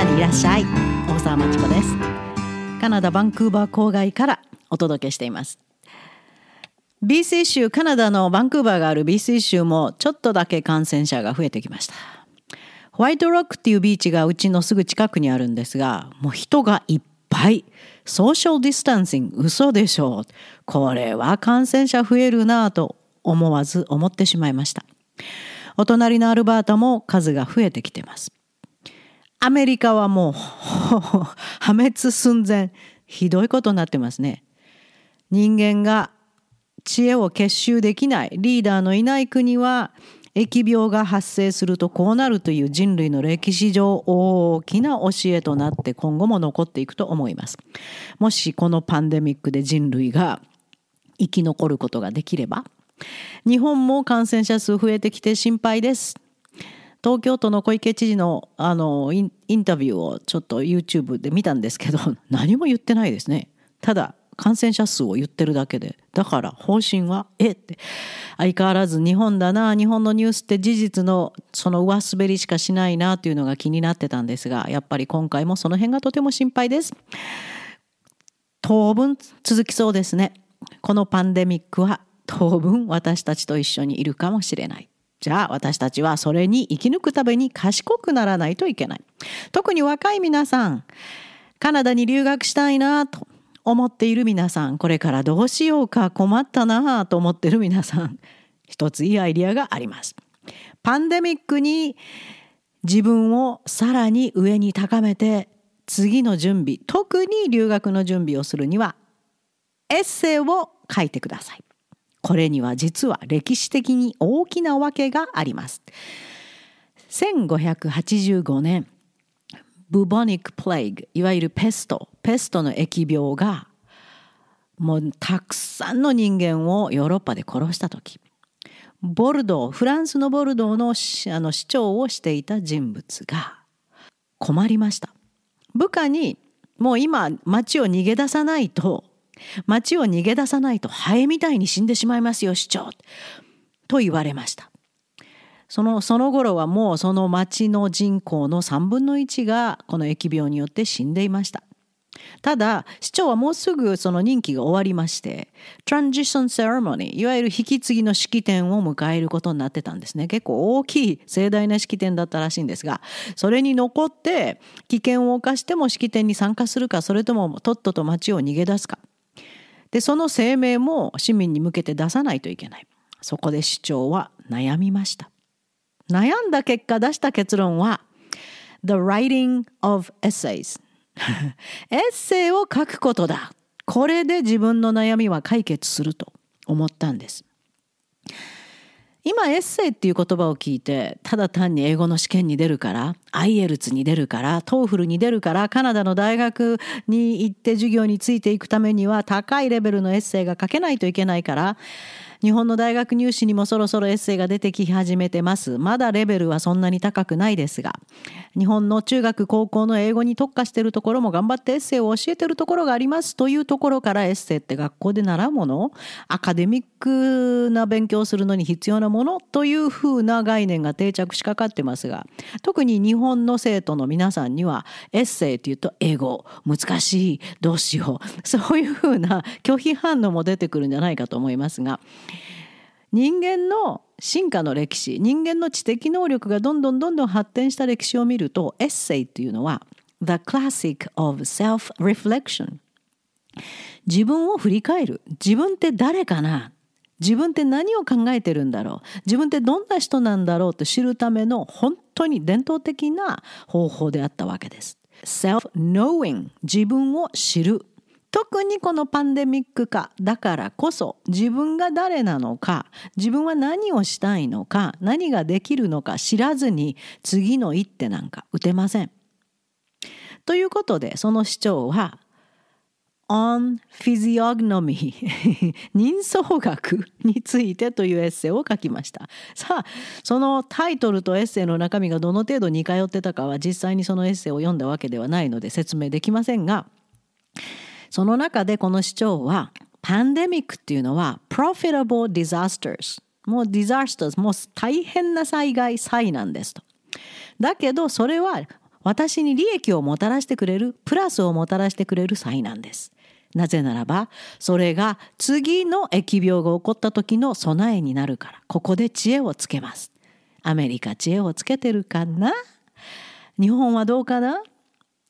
いらっしゃい。大沢まちこです。カナダバンクーバー郊外からお届けしています。BC 州カナダのバンクーバーがある BC 州もちょっとだけ感染者が増えてきました。ホワイトロックっていうビーチがうちのすぐ近くにあるんですがもう人がいっぱい。ソーシャルディスタンシング嘘でしょう。これは感染者増えるなぁと思わず思ってしまいました。お隣のアルバータも数が増えてきてます。アメリカはもう破滅寸前。ひどいことになってますね。人間が知恵を結集できない。リーダーのいない国は疫病が発生するとこうなるという人類の歴史上大きな教えとなって今後も残っていくと思います。もしこのパンデミックで人類が生き残ることができれば。日本も感染者数増えてきて心配です。東京都の小池知事のあのインタビューをちょっと YouTube で見たんですけど 何も言ってないですね。ただ感染者数を言ってるだけで。だから方針はえって。相変わらず日本だな日本のニュースって事実のその上滑りしかしないなというのが気になってたんですがやっぱり今回もその辺がとても心配です。当分続きそうですね。このパンデミックは当分私たちと一緒にいるかもしれない。じゃあ私たちはそれに生き抜くために賢くならないといけない。特に若い皆さんカナダに留学したいなと思っている皆さんこれからどうしようか困ったなと思っている皆さん一ついいアイディアがあります。パンデミックに自分をさらに上に高めて次の準備特に留学の準備をするにはエッセイを書いてください。これには実は歴史的に大きな訳があります。1585年ブボニック・プレイグいわゆるペストペストの疫病がもうたくさんの人間をヨーロッパで殺した時ボルドーフランスのボルドーのあの市長をしていた人物が困りました。部下にもう今町を逃げ出さないと町を逃げ出さないとハエみたいに死んでしまいますよ市長。と言われました。そのその頃はもうその町の人口の3分の1がこの疫病によって死んでいました。ただ市長はもうすぐその任期が終わりましてトランジションセレモニーいわゆる引き継ぎの式典を迎えることになってたんですね。結構大きい盛大な式典だったらしいんですがそれに残って危険を冒しても式典に参加するかそれともとっとと町を逃げ出すか。でその声明も市民に向けて出さないといけない。そこで市長は悩みました。悩んだ結果出した結論は The writing of essays エッセイを書くことだ。これで自分の悩みは解決すると思ったんです。今エッセイっていう言葉を聞いてただ単に英語の試験に出るから IELTS に出るから TOEFL に出るからカナダの大学に行って授業についていくためには高いレベルのエッセイが書けないといけないから日本の大学入試にもそろそろエッセイが出てき始めてます。まだレベルはそんなに高くないですが、日本の中学高校の英語に特化してるところも頑張ってエッセイを教えてるところがあります。というところからエッセイって学校で習うものアカデミックな勉強するのに必要なものというふうな概念が定着しかかってますが、特に日本の生徒の皆さんにはエッセイというと英語難しいどうしよう。そういうふうな拒否反応も出てくるんじゃないかと思いますが。人間の進化の歴史人間の知的能力がどんどんどんどん発展した歴史を見るとエッセイっていうのは The Classic of Self-Reflection 自分を振り返る。自分って誰かな？自分って何を考えてるんだろう？自分ってどんな人なんだろうと知るための本当に伝統的な方法であったわけです。self-knowing 自分を知る。特にこのパンデミック化だからこそ自分が誰なのか自分は何をしたいのか何ができるのか知らずに次の一手なんか打てません。ということでその主張は on physiognomy 人相学についてというエッセイを書きましたさあそのタイトルとエッセイの中身がどの程度似通ってたかは実際にそのエッセイを読んだわけではないので説明できませんがその中でこの市長はパンデミックっていうのは profitable disasters もう disasters もう大変な災害災難ですと。だけどそれは私に利益をもたらしてくれるプラスをもたらしてくれる災難です。なぜならばそれが次の疫病が起こった時の備えになるからここで知恵をつけます。アメリカ知恵をつけてるかな？日本はどうかな？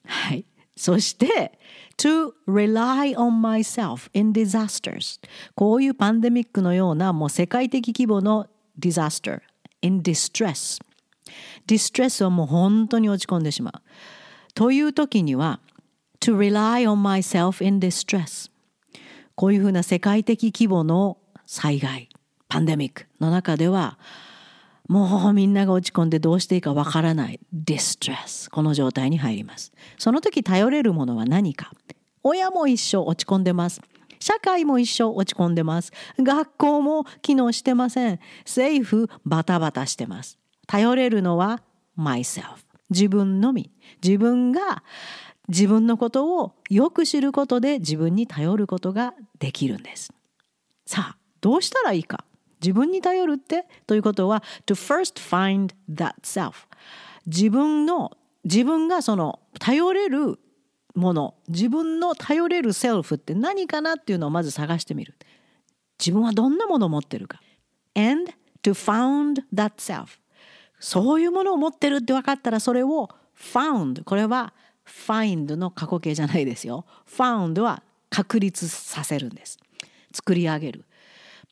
はい。そして to rely on myself in disasters こういうパンデミックのようなもう世界的規模の disaster in distress ディストレスはもう本当に落ち込んでしまう。という時には to rely on myself in distress こういうふうな世界的規模の災害パンデミックの中ではもうみんなが落ち込んでどうしていいかわからない。distress この状態に入ります。その時頼れるものは何か。親も一緒落ち込んでます。社会も一緒落ち込んでます。学校も機能してません。政府バタバタしてます。頼れるのは myself 自分のみ。自分が自分のことをよく知ることで自分に頼ることができるんです。さあどうしたらいいか。自分に頼るってということは to first find that self 自分の自分がその頼れるもの自分の頼れるセルフって何かなっていうのをまず探してみる。自分はどんなものを持ってるか。and to found that self そういうものを持ってるって分かったらそれを found これは find の過去形じゃないですよ。found は確立させるんです。作り上げる。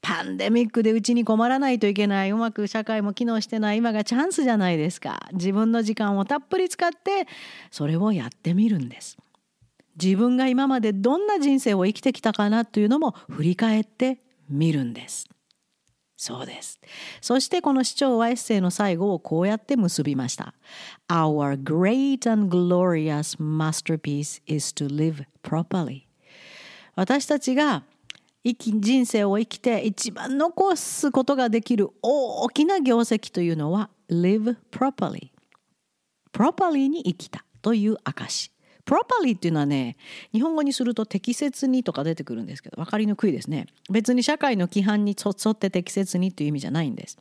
パンデミックでうちに困らないといけないうまく社会も機能してない今がチャンスじゃないですか自分の時間をたっぷり使ってそれをやってみるんです自分が今までどんな人生を生きてきたかなというのも振り返ってみるんですそうです。そしてこの市長はエッセイの最後をこうやって結びました。Our great and glorious masterpiece is to live properly. 私たちが生き人生を生きて一番残すことができる大きな業績というのは live properly。properly に生きたという証。properly っていうのはね日本語にすると適切にとか出てくるんですけど分かりにくいですね別に社会の規範に沿って適切にという意味じゃないんです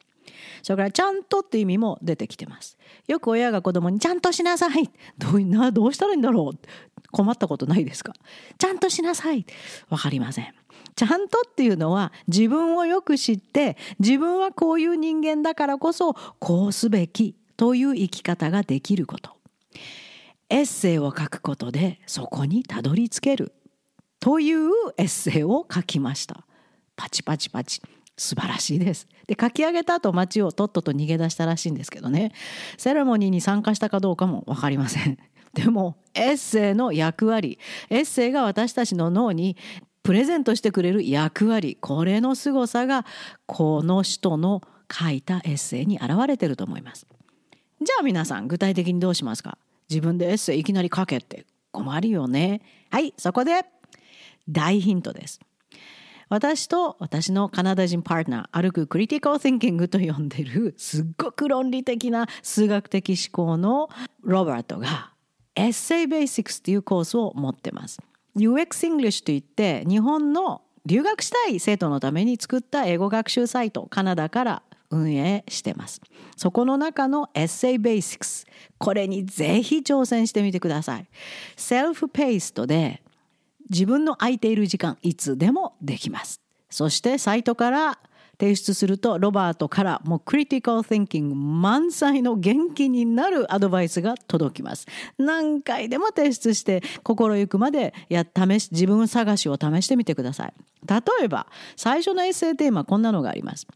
それからちゃんとって意味も出てきてます。よく親が子供にちゃんとしなさい。どうなどうしたらいいんだろう。困ったことないですか？ちゃんとしなさい。分かりません。ちゃんとっていうのは自分をよく知って自分はこういう人間だからこそこうすべきという生き方ができること。エッセイを書くことでそこにたどり着ける。というエッセイを書きました。パチパチパチ。素晴らしいです。で書き上げた後街をとっとと逃げ出したらしいんですけどね。セレモニーに参加したかどうかも分かりません。でもエッセイの役割。エッセイが私たちの脳にプレゼントしてくれる役割。これの凄さがこの人の書いたエッセイに表れてると思います。じゃあ皆さん具体的にどうしますか？自分でエッセイいきなり書けって困るよね。はい、そこで大ヒントです。私と私のカナダ人パートナー歩くクリティカル・ティンキングと呼んでるすっごく論理的な数学的思考のロバートがエッセイベーシックスというコースを持ってます。UX English といって日本の留学したい生徒のために作った英語学習サイトカナダから運営してます。そこの中のエッセイベーシックス。これにぜひ挑戦してみてください。セルフペーストで自分の空いている時間いつでもできます。そしてサイトから提出するとロバートからもうクリティカル・ティンキング満載の元気になるアドバイスが届きます。何回でも提出して心ゆくまでや試し自分探しを試してみてください。例えば最初のエッセイテーマこんなのがあります。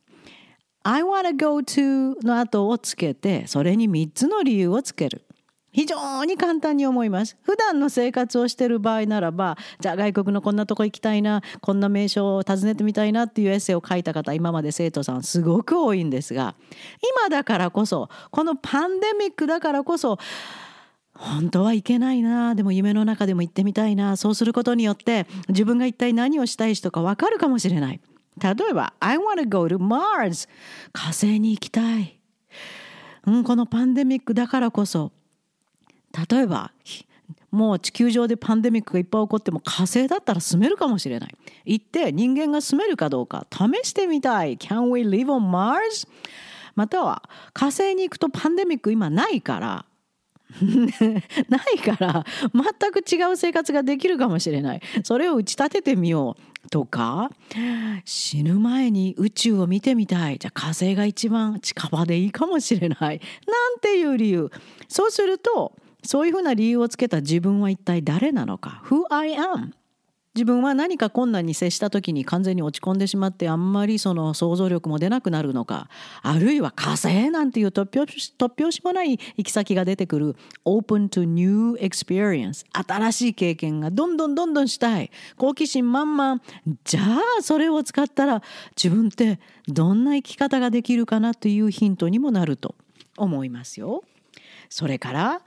I wanna go to の後をつけてそれに3つの理由をつける。非常に簡単に思います。普段の生活をしている場合ならばじゃあ外国のこんなとこ行きたいなこんな名所を訪ねてみたいなっていうエッセイを書いた方今まで生徒さんすごく多いんですが今だからこそこのパンデミックだからこそ本当はいけないなでも夢の中でも行ってみたいなそうすることによって自分が一体何をしたい人か分かるかもしれない。例えば I want to go to Mars 火星に行きたい、うん、このパンデミックだからこそ例えばもう地球上でパンデミックがいっぱい起こっても火星だったら住めるかもしれない。行って人間が住めるかどうか試してみたい。Can we live on Mars? または火星に行くとパンデミック今ないから。ないから全く違う生活ができるかもしれない。それを打ち立ててみようとか死ぬ前に宇宙を見てみたい。じゃあ火星が一番近場でいいかもしれない。なんていう理由。そうするとそういうふうな理由をつけた自分は一体誰なのか。Who I am? 自分は何か困難に接した時に完全に落ち込んでしまってあんまりその想像力も出なくなるのか。あるいは火星なんていう突拍子もない行き先が出てくる。Open to new experience 新しい経験がどんどんどんどんしたい。好奇心満々。じゃあそれを使ったら自分ってどんな生き方ができるかなというヒントにもなると思いますよ。それから、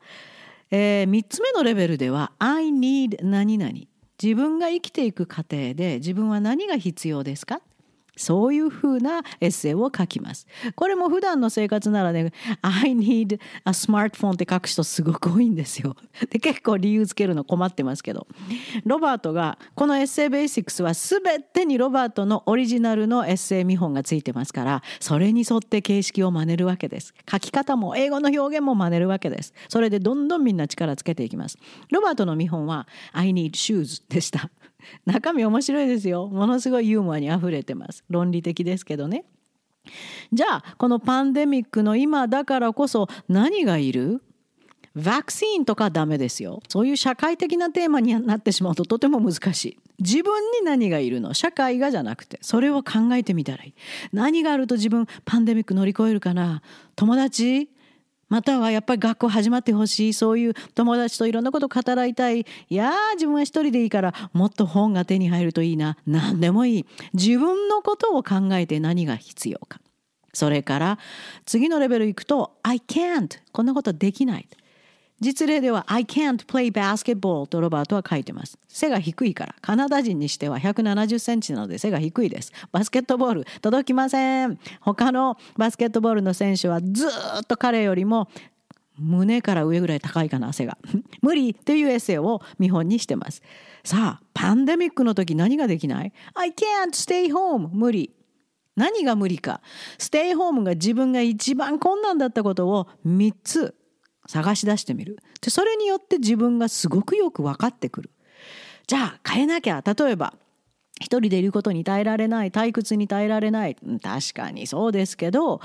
えー、3つ目のレベルでは I need 何々。自分が生きていく過程で自分は何が必要ですか？そういうふうなエッセイを書きます。これも普段の生活ならね、I need a smartphone って書く人すごく多いんですよ。で、結構理由つけるの困ってますけど。ロバートが、このエッセイベーシックスは全てにロバートのオリジナルのエッセイ見本がついてますから、それに沿って形式を真似るわけです。書き方も英語の表現も真似るわけです。それでどんどんみんな力つけていきます。ロバートの見本は I need shoes でした。中身面白いですよ。ものすごいユーモアにあふれてます。論理的ですけどね。じゃあこのパンデミックの今だからこそ何がいる？ワクチンとかダメですよ。そういう社会的なテーマになってしまうととても難しい。自分に何がいるの？社会がじゃなくてそれを考えてみたらいい。何があると自分パンデミック乗り越えるかな？友達？またはやっぱり学校始まってほしいそういう友達といろんなこと語らいたい。いや自分は一人でいいからもっと本が手に入るといいな。何でもいい。自分のことを考えて何が必要か。それから次のレベルいくと I can't こんなことできない。実例では I can't play basketball とロバートは書いてます。背が低いから。カナダ人にしては170センチなので背が低いです。バスケットボール届きません。他のバスケットボールの選手はずっと彼よりも胸から上ぐらい高いかな背が。無理っていうエッセイを見本にしてます。さあ、パンデミックの時何ができない ?I can't stay home 無理。何が無理か。ステイホームが自分が一番困難だったことを3つ探し出してみる。でそれによって自分がすごくよく分かってくる。じゃあ変えなきゃ。例えば一人でいることに耐えられない退屈に耐えられない。確かにそうですけど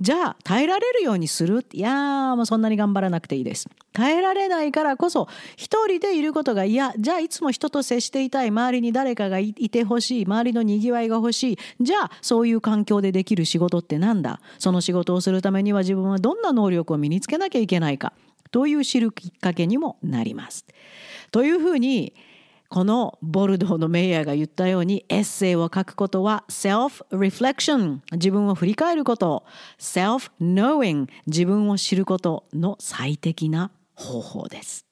じゃあ耐えられるようにする？いやもうそんなに頑張らなくていいです。耐えられないからこそ一人でいることが嫌。じゃあいつも人と接していたい。周りに誰かがいてほしい。周りのにぎわいが欲しい。じゃあそういう環境でできる仕事ってなんだ？その仕事をするためには自分はどんな能力を身につけなきゃいけないか？という知るきっかけにもなります。というふうにこのボルドーのメイヤーが言ったようにエッセイを書くことは self-reflection 自分を振り返ること。self-knowing 自分を知ることの最適な方法です。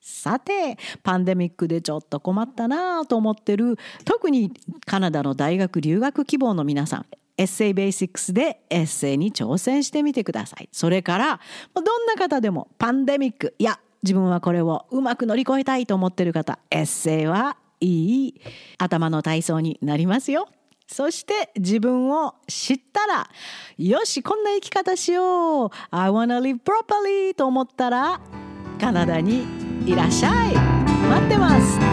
さてパンデミックでちょっと困ったなぁと思ってる特にカナダの大学留学希望の皆さん。エッセイベーシックスでエッセイに挑戦してみてください。それからどんな方でもパンデミック。いや自分はこれをうまく乗り越えたいと思ってる方エッセイはいい頭の体操になりますよ。そして自分を知ったらよしこんな生き方しよう。I wanna live properly と思ったらカナダにいらっしゃい。待ってます。